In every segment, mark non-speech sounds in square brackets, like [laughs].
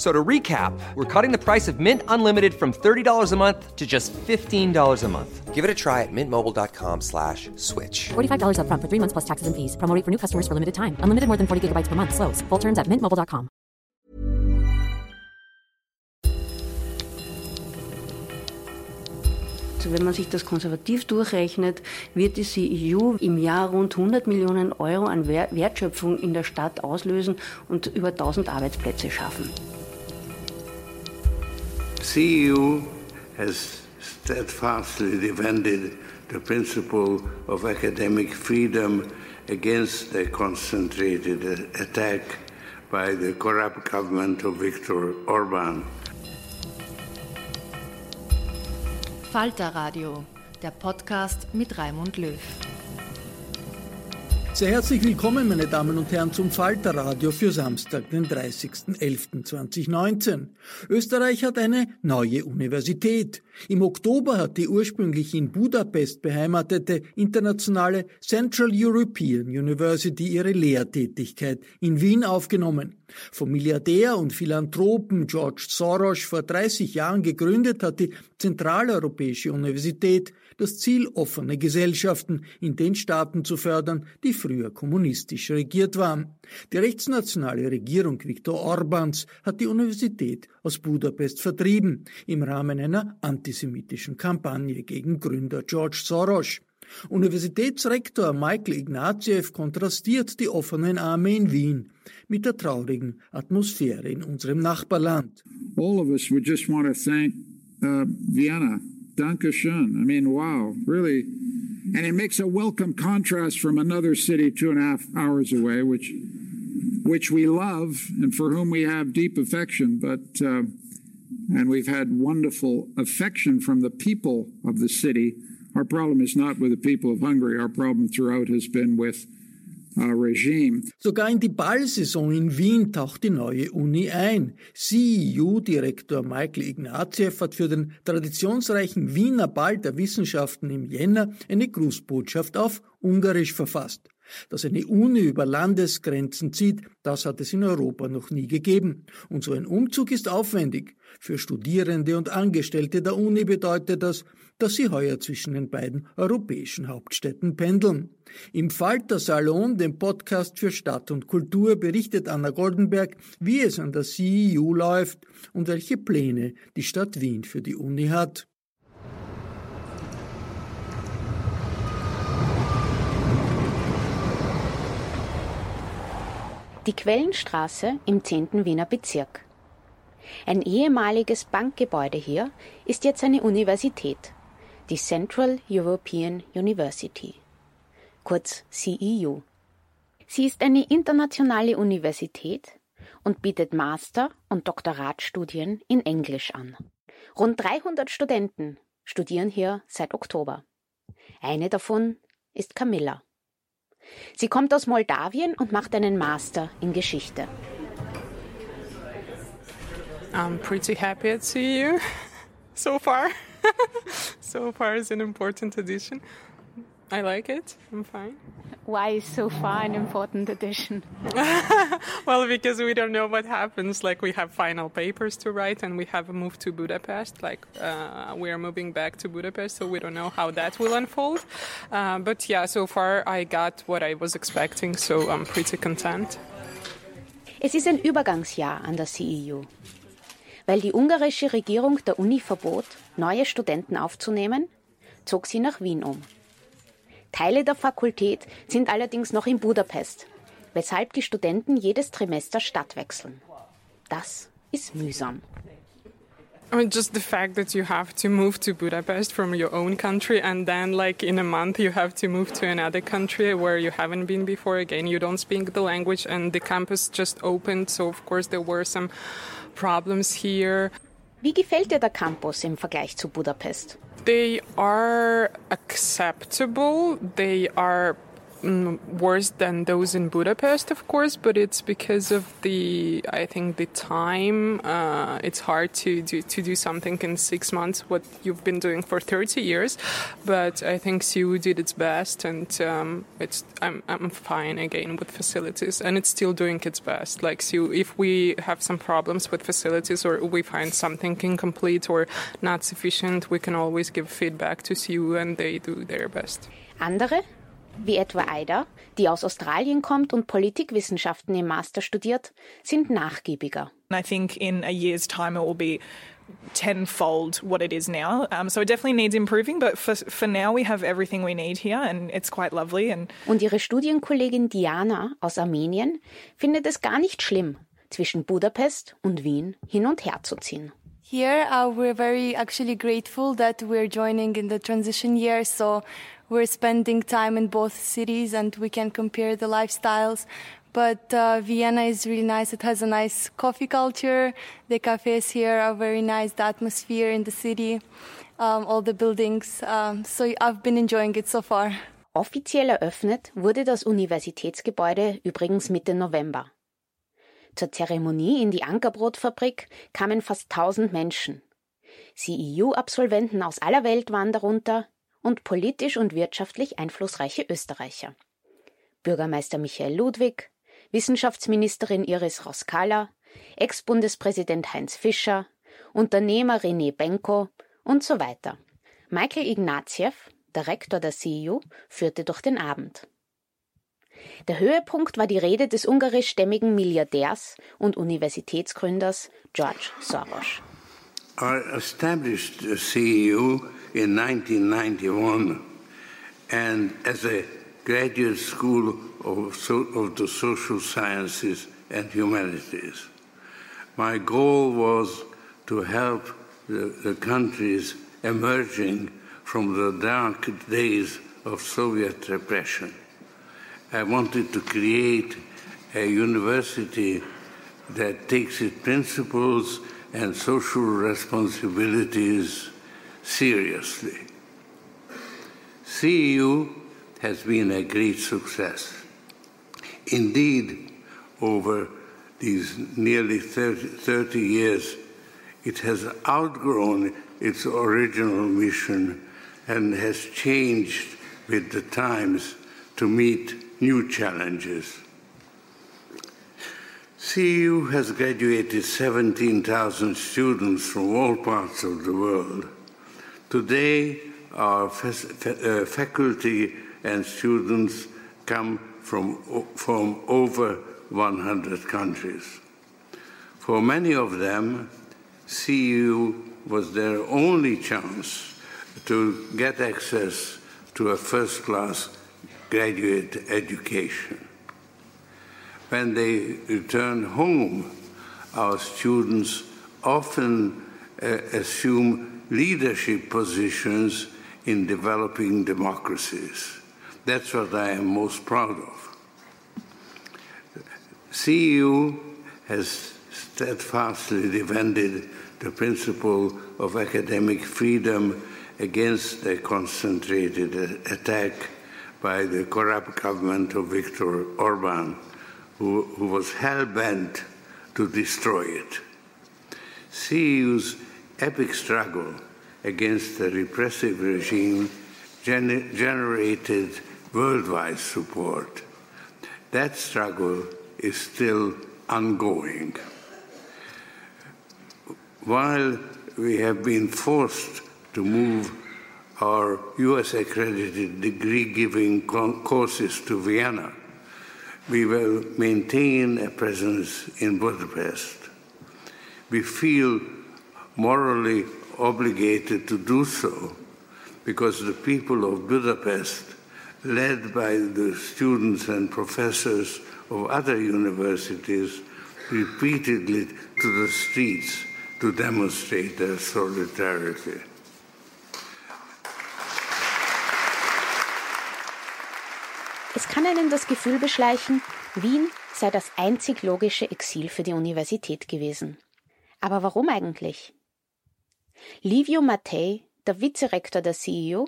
So to recap, we're cutting the price of Mint Unlimited from $30 a month to just $15 a month. Give it a try at mintmobile.com slash switch. $45 up front for three months plus taxes and fees. Promo for new customers for limited time. Unlimited more than 40 gigabytes per month. Slows. Full terms at mintmobile.com. Also wenn man sich das konservativ durchrechnet, wird die CEU im Jahr rund 100 Millionen Euro an Wertschöpfung in der Stadt auslösen und über 1000 Arbeitsplätze schaffen. CEU has steadfastly defended the principle of academic freedom against the concentrated attack by the corrupt government of Viktor Orban. Falter Radio, der Podcast mit Raimund Löw. Sehr herzlich willkommen, meine Damen und Herren, zum Falter Radio für Samstag, den 30.11.2019. Österreich hat eine neue Universität. Im Oktober hat die ursprünglich in Budapest beheimatete internationale Central European University ihre Lehrtätigkeit in Wien aufgenommen. Vom Milliardär und Philanthropen George Soros vor 30 Jahren gegründet hat die Zentraleuropäische Universität das Ziel, offene Gesellschaften in den Staaten zu fördern, die früher kommunistisch regiert waren. Die rechtsnationale Regierung Viktor Orbans hat die Universität aus Budapest vertrieben, im Rahmen einer antisemitischen Kampagne gegen Gründer George Soros. Universitätsrektor Michael Ignatiev kontrastiert die offenen Arme in Wien mit der traurigen Atmosphäre in unserem Nachbarland. All of us would just want to thank uh, Vienna Dankeschön. I mean, wow, really. And it makes a welcome contrast from another city two and a half hours away, which, which we love and for whom we have deep affection. But, uh, and we've had wonderful affection from the people of the city. Our problem is not with the people of Hungary. Our problem throughout has been with. Sogar in die Ballsaison in Wien taucht die neue Uni ein. CEU-Direktor Michael Ignatieff hat für den traditionsreichen Wiener Ball der Wissenschaften im Jänner eine Grußbotschaft auf Ungarisch verfasst. Dass eine Uni über Landesgrenzen zieht, das hat es in Europa noch nie gegeben. Und so ein Umzug ist aufwendig. Für Studierende und Angestellte der Uni bedeutet das, dass sie heuer zwischen den beiden europäischen Hauptstädten pendeln. Im Falter Salon, dem Podcast für Stadt und Kultur, berichtet Anna Goldenberg, wie es an der CEU läuft und welche Pläne die Stadt Wien für die Uni hat. Die Quellenstraße im 10. Wiener Bezirk. Ein ehemaliges Bankgebäude hier ist jetzt eine Universität, die Central European University, kurz CEU. Sie ist eine internationale Universität und bietet Master- und Doktoratstudien in Englisch an. Rund 300 Studenten studieren hier seit Oktober. Eine davon ist Camilla. Sie kommt aus Moldawien und macht einen Master in Geschichte. I'm pretty happy at CEU [laughs] so far. [laughs] so far it's an important addition. I like it. I'm fine. Why is so far an important addition? [laughs] well, because we don't know what happens. Like we have final papers to write, and we have moved to Budapest. Like uh, we are moving back to Budapest, so we don't know how that will unfold. Uh, but yeah, so far I got what I was expecting, so I'm pretty content. Es ist ein Übergangsjahr an der CEU. Weil die ungarische Regierung der Uni verbot, neue Studenten aufzunehmen, zog sie nach Wien um. Teile der Fakultät sind allerdings noch in Budapest, weshalb die Studenten jedes Trimester Stadt wechseln. Das ist mühsam. I mean, just the fact that you have to move to Budapest from your own country and then, like, in a month, you have to move to another country where you haven't been before. Again, you don't speak the language, and the campus just opened, so of course there were some problems here. Wie gefällt dir der Campus im Vergleich zu Budapest? They are acceptable. They are worse than those in Budapest, of course, but it's because of the, I think, the time. Uh, it's hard to do, to do something in six months, what you've been doing for 30 years. But I think CEU did its best, and um, it's, I'm, I'm fine again with facilities, and it's still doing its best. Like CEU, if we have some problems with facilities or we find something incomplete or not sufficient, we can always give feedback to CEU, and they do their best. Andere, wie etwa Aida, die aus Australien kommt und Politikwissenschaften im Master studiert, sind nachgiebiger. I think in a year's time it will be tenfold what it is now. Um, so it definitely needs improving, but for, for now we have everything we need here and it's quite lovely. And Und ihre Studienkollegin Diana aus Armenien findet es gar nicht schlimm, zwischen Budapest und Wien hin und her zu ziehen. Here, uh, we're very actually grateful that we're joining in the transition year. So we're spending time in both cities and we can compare the lifestyles. But uh, Vienna is really nice. It has a nice coffee culture. The cafes here are very nice. The atmosphere in the city, um, all the buildings. Um, so I've been enjoying it so far. Offiziell eröffnet wurde das Universitätsgebäude übrigens Mitte November. Zur Zeremonie in die Ankerbrotfabrik kamen fast 1000 Menschen. CEU-Absolventen aus aller Welt waren darunter und politisch und wirtschaftlich einflussreiche Österreicher. Bürgermeister Michael Ludwig, Wissenschaftsministerin Iris Roskala, Ex-Bundespräsident Heinz Fischer, Unternehmer René Benko und so weiter. Michael Ignatieff, der Rektor der CEU, führte durch den Abend. Der Höhepunkt war die Rede des ungarischstämmigen Milliardärs und Universitätsgründers George Soros. I established CEU in 1991 and as a graduate school of, so, of the social sciences and humanities. My goal was to help the, the countries emerging from the dark days of Soviet repression. I wanted to create a university that takes its principles and social responsibilities seriously. CEU has been a great success. Indeed, over these nearly 30, 30 years, it has outgrown its original mission and has changed with the times to meet new challenges. CEU has graduated 17,000 students from all parts of the world. Today, our fa- uh, faculty and students come from, from over 100 countries. For many of them, CU was their only chance to get access to a first class graduate education. When they return home, our students often uh, assume leadership positions in developing democracies. That's what I am most proud of. CEU has steadfastly defended the principle of academic freedom against a concentrated attack by the corrupt government of Viktor Orban, who, who was hell bent to destroy it. CEU's epic struggle against the repressive regime gener- generated worldwide support. That struggle is still ongoing. While we have been forced to move our US accredited degree giving courses to Vienna, we will maintain a presence in Budapest. We feel morally obligated to do so because the people of Budapest, led by the students and professors of other universities, repeatedly to the streets to demonstrate their solidarity. Es kann einen das Gefühl beschleichen, Wien sei das einzig logische Exil für die Universität gewesen. Aber warum eigentlich? Livio Mattei, der Vizerektor der CEU,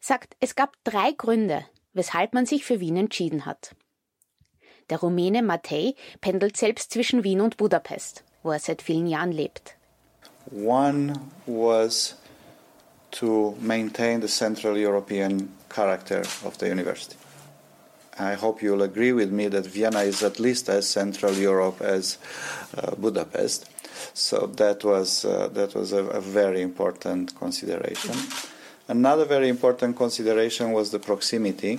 sagt, es gab drei Gründe, weshalb man sich für Wien entschieden hat. Der Rumäne Matei pendelt selbst zwischen Wien und Budapest, wo er seit vielen Jahren lebt. One was to maintain the Central European character of the university. I hope you'll agree with me that Vienna is at least as Central Europe as uh, Budapest. So that was uh, that was a, a, very important consideration. Another very important consideration was the proximity,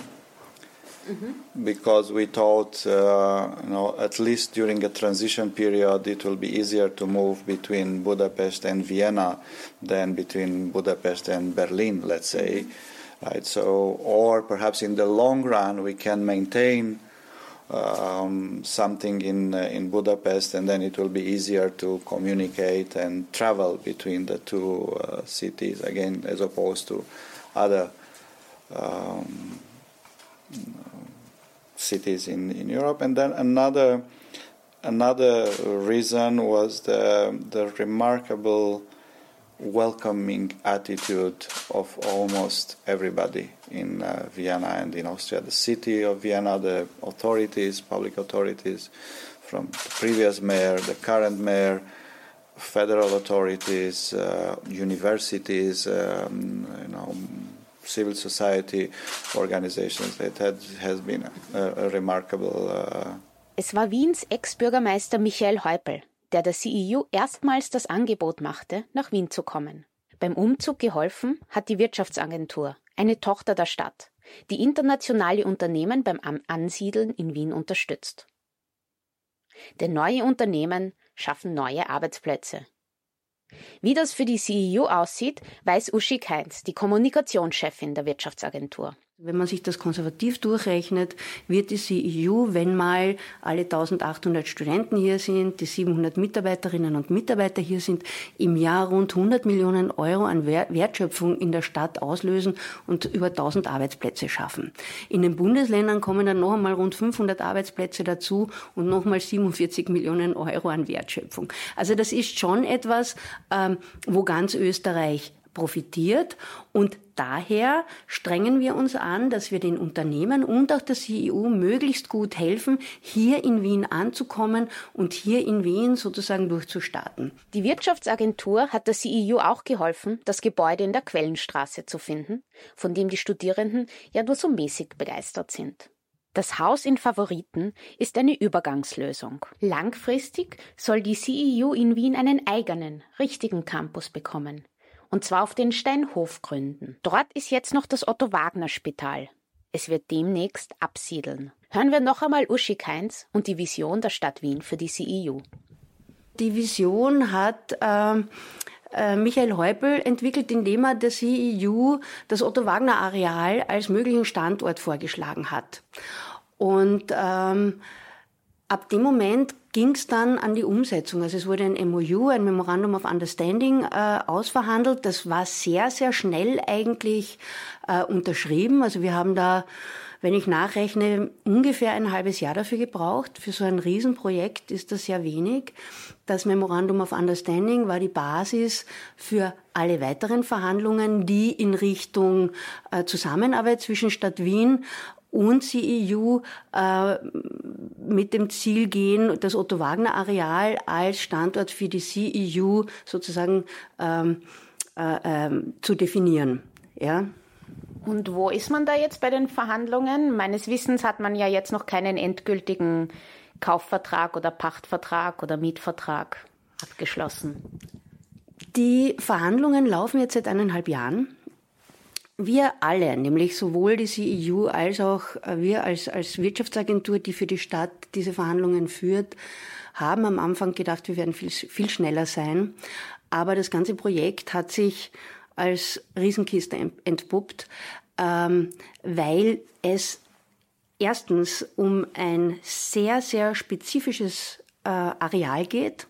mm-hmm. because we thought, uh, you know, at least during a transition period, it will be easier to move between Budapest and Vienna than between Budapest and Berlin, let's say. Mm-hmm right? So, or perhaps in the long run, we can maintain um, something in uh, in Budapest, and then it will be easier to communicate and travel between the two uh, cities again, as opposed to other um, cities in, in Europe. And then another another reason was the the remarkable welcoming attitude of almost everybody in uh, Vienna and in Austria. The city of Vienna, the authorities, public authorities, from the previous mayor, the current mayor, federal authorities, uh, universities, um, you know, civil society organizations. It had, has been a, a remarkable. Uh, es war Wiens Ex-Bürgermeister Michael Häupl, der der CEU erstmals das Angebot machte, nach Wien zu kommen. Beim Umzug geholfen hat die Wirtschaftsagentur, eine Tochter der Stadt, die internationale Unternehmen beim Ansiedeln in Wien unterstützt. Denn neue Unternehmen schaffen neue Arbeitsplätze. Wie das für die CEU aussieht, weiß Uschi Heinz, die Kommunikationschefin der Wirtschaftsagentur. Wenn man sich das konservativ durchrechnet, wird die CEU, wenn mal alle 1800 Studenten hier sind, die 700 Mitarbeiterinnen und Mitarbeiter hier sind, im Jahr rund 100 Millionen Euro an Wertschöpfung in der Stadt auslösen und über 1000 Arbeitsplätze schaffen. In den Bundesländern kommen dann noch einmal rund 500 Arbeitsplätze dazu und nochmal 47 Millionen Euro an Wertschöpfung. Also das ist schon etwas, ähm, wo ganz Österreich profitiert und daher strengen wir uns an, dass wir den Unternehmen und auch der CEU möglichst gut helfen, hier in Wien anzukommen und hier in Wien sozusagen durchzustarten. Die Wirtschaftsagentur hat der CEU auch geholfen, das Gebäude in der Quellenstraße zu finden, von dem die Studierenden ja nur so mäßig begeistert sind. Das Haus in Favoriten ist eine Übergangslösung. Langfristig soll die CEU in Wien einen eigenen, richtigen Campus bekommen und zwar auf den Steinhofgründen. Dort ist jetzt noch das Otto Wagner Spital. Es wird demnächst absiedeln. Hören wir noch einmal Uschi Keins und die Vision der Stadt Wien für die CEU. Die Vision hat äh, äh, Michael Häupl entwickelt, indem er der CEU das Otto Wagner Areal als möglichen Standort vorgeschlagen hat. Und ähm, ab dem Moment ging es dann an die Umsetzung. Also es wurde ein MOU, ein Memorandum of Understanding, äh, ausverhandelt. Das war sehr, sehr schnell eigentlich äh, unterschrieben. Also wir haben da, wenn ich nachrechne, ungefähr ein halbes Jahr dafür gebraucht. Für so ein Riesenprojekt ist das sehr wenig. Das Memorandum of Understanding war die Basis für alle weiteren Verhandlungen, die in Richtung äh, Zusammenarbeit zwischen Stadt Wien und CEU äh, mit dem Ziel gehen, das Otto Wagner Areal als Standort für die CEU sozusagen ähm, äh, ähm, zu definieren. Ja. Und wo ist man da jetzt bei den Verhandlungen? Meines Wissens hat man ja jetzt noch keinen endgültigen Kaufvertrag oder Pachtvertrag oder Mietvertrag abgeschlossen. Die Verhandlungen laufen jetzt seit eineinhalb Jahren. Wir alle, nämlich sowohl die CEU als auch äh, wir als, als Wirtschaftsagentur, die für die Stadt diese Verhandlungen führt, haben am Anfang gedacht, wir werden viel, viel schneller sein. Aber das ganze Projekt hat sich als Riesenkiste entpuppt, ähm, weil es erstens um ein sehr, sehr spezifisches äh, Areal geht,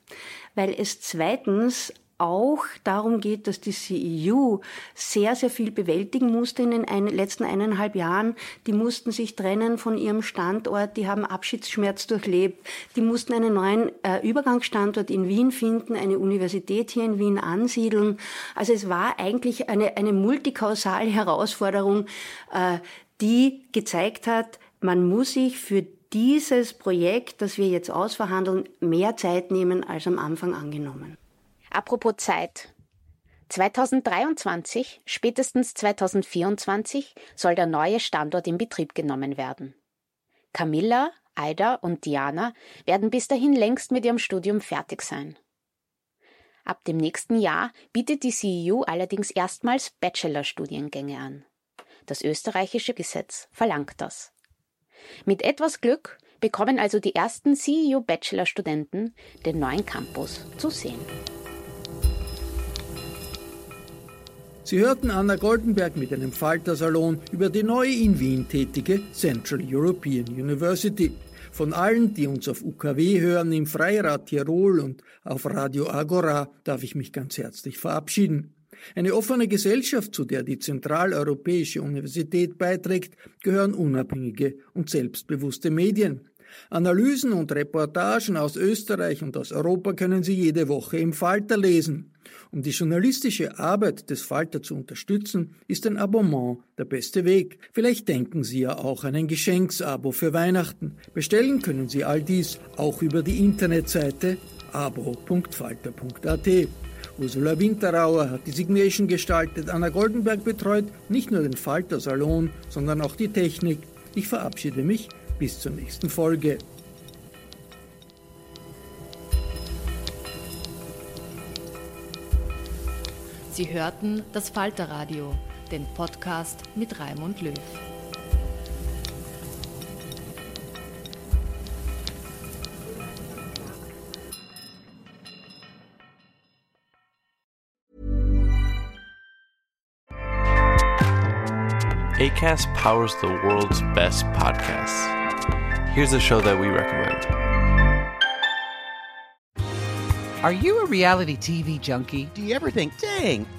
weil es zweitens auch darum geht, dass die CEU sehr, sehr viel bewältigen musste in den ein, letzten eineinhalb Jahren. Die mussten sich trennen von ihrem Standort, die haben Abschiedsschmerz durchlebt, die mussten einen neuen äh, Übergangsstandort in Wien finden, eine Universität hier in Wien ansiedeln. Also es war eigentlich eine, eine multikausale Herausforderung, äh, die gezeigt hat, man muss sich für dieses Projekt, das wir jetzt ausverhandeln, mehr Zeit nehmen als am Anfang angenommen. Apropos Zeit. 2023, spätestens 2024 soll der neue Standort in Betrieb genommen werden. Camilla, Aida und Diana werden bis dahin längst mit ihrem Studium fertig sein. Ab dem nächsten Jahr bietet die CEU allerdings erstmals Bachelorstudiengänge an. Das österreichische Gesetz verlangt das. Mit etwas Glück bekommen also die ersten CEU Bachelorstudenten den neuen Campus zu sehen. Sie hörten Anna Goldenberg mit einem Faltersalon über die neue in Wien tätige Central European University. Von allen, die uns auf UKW hören, im Freirad Tirol und auf Radio Agora, darf ich mich ganz herzlich verabschieden. Eine offene Gesellschaft, zu der die Zentraleuropäische Universität beiträgt, gehören unabhängige und selbstbewusste Medien. Analysen und Reportagen aus Österreich und aus Europa können Sie jede Woche im Falter lesen. Um die journalistische Arbeit des Falter zu unterstützen, ist ein Abonnement der beste Weg. Vielleicht denken Sie ja auch an ein Geschenksabo für Weihnachten. Bestellen können Sie all dies auch über die Internetseite abo.falter.at. Ursula Winterauer hat die Signation gestaltet, Anna Goldenberg betreut nicht nur den Falter Salon, sondern auch die Technik. Ich verabschiede mich bis zur nächsten Folge. Sie hörten das Falterradio, den Podcast mit Raimund Löw. ACAST powers the world's best podcasts. Here's a show that we recommend. Are you a reality TV junkie? Do you ever think, dang,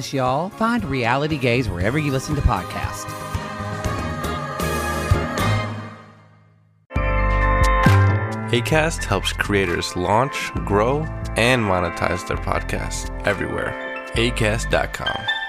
us, y'all. Find Reality Gaze wherever you listen to podcasts. ACAST helps creators launch, grow, and monetize their podcasts everywhere. ACAST.com.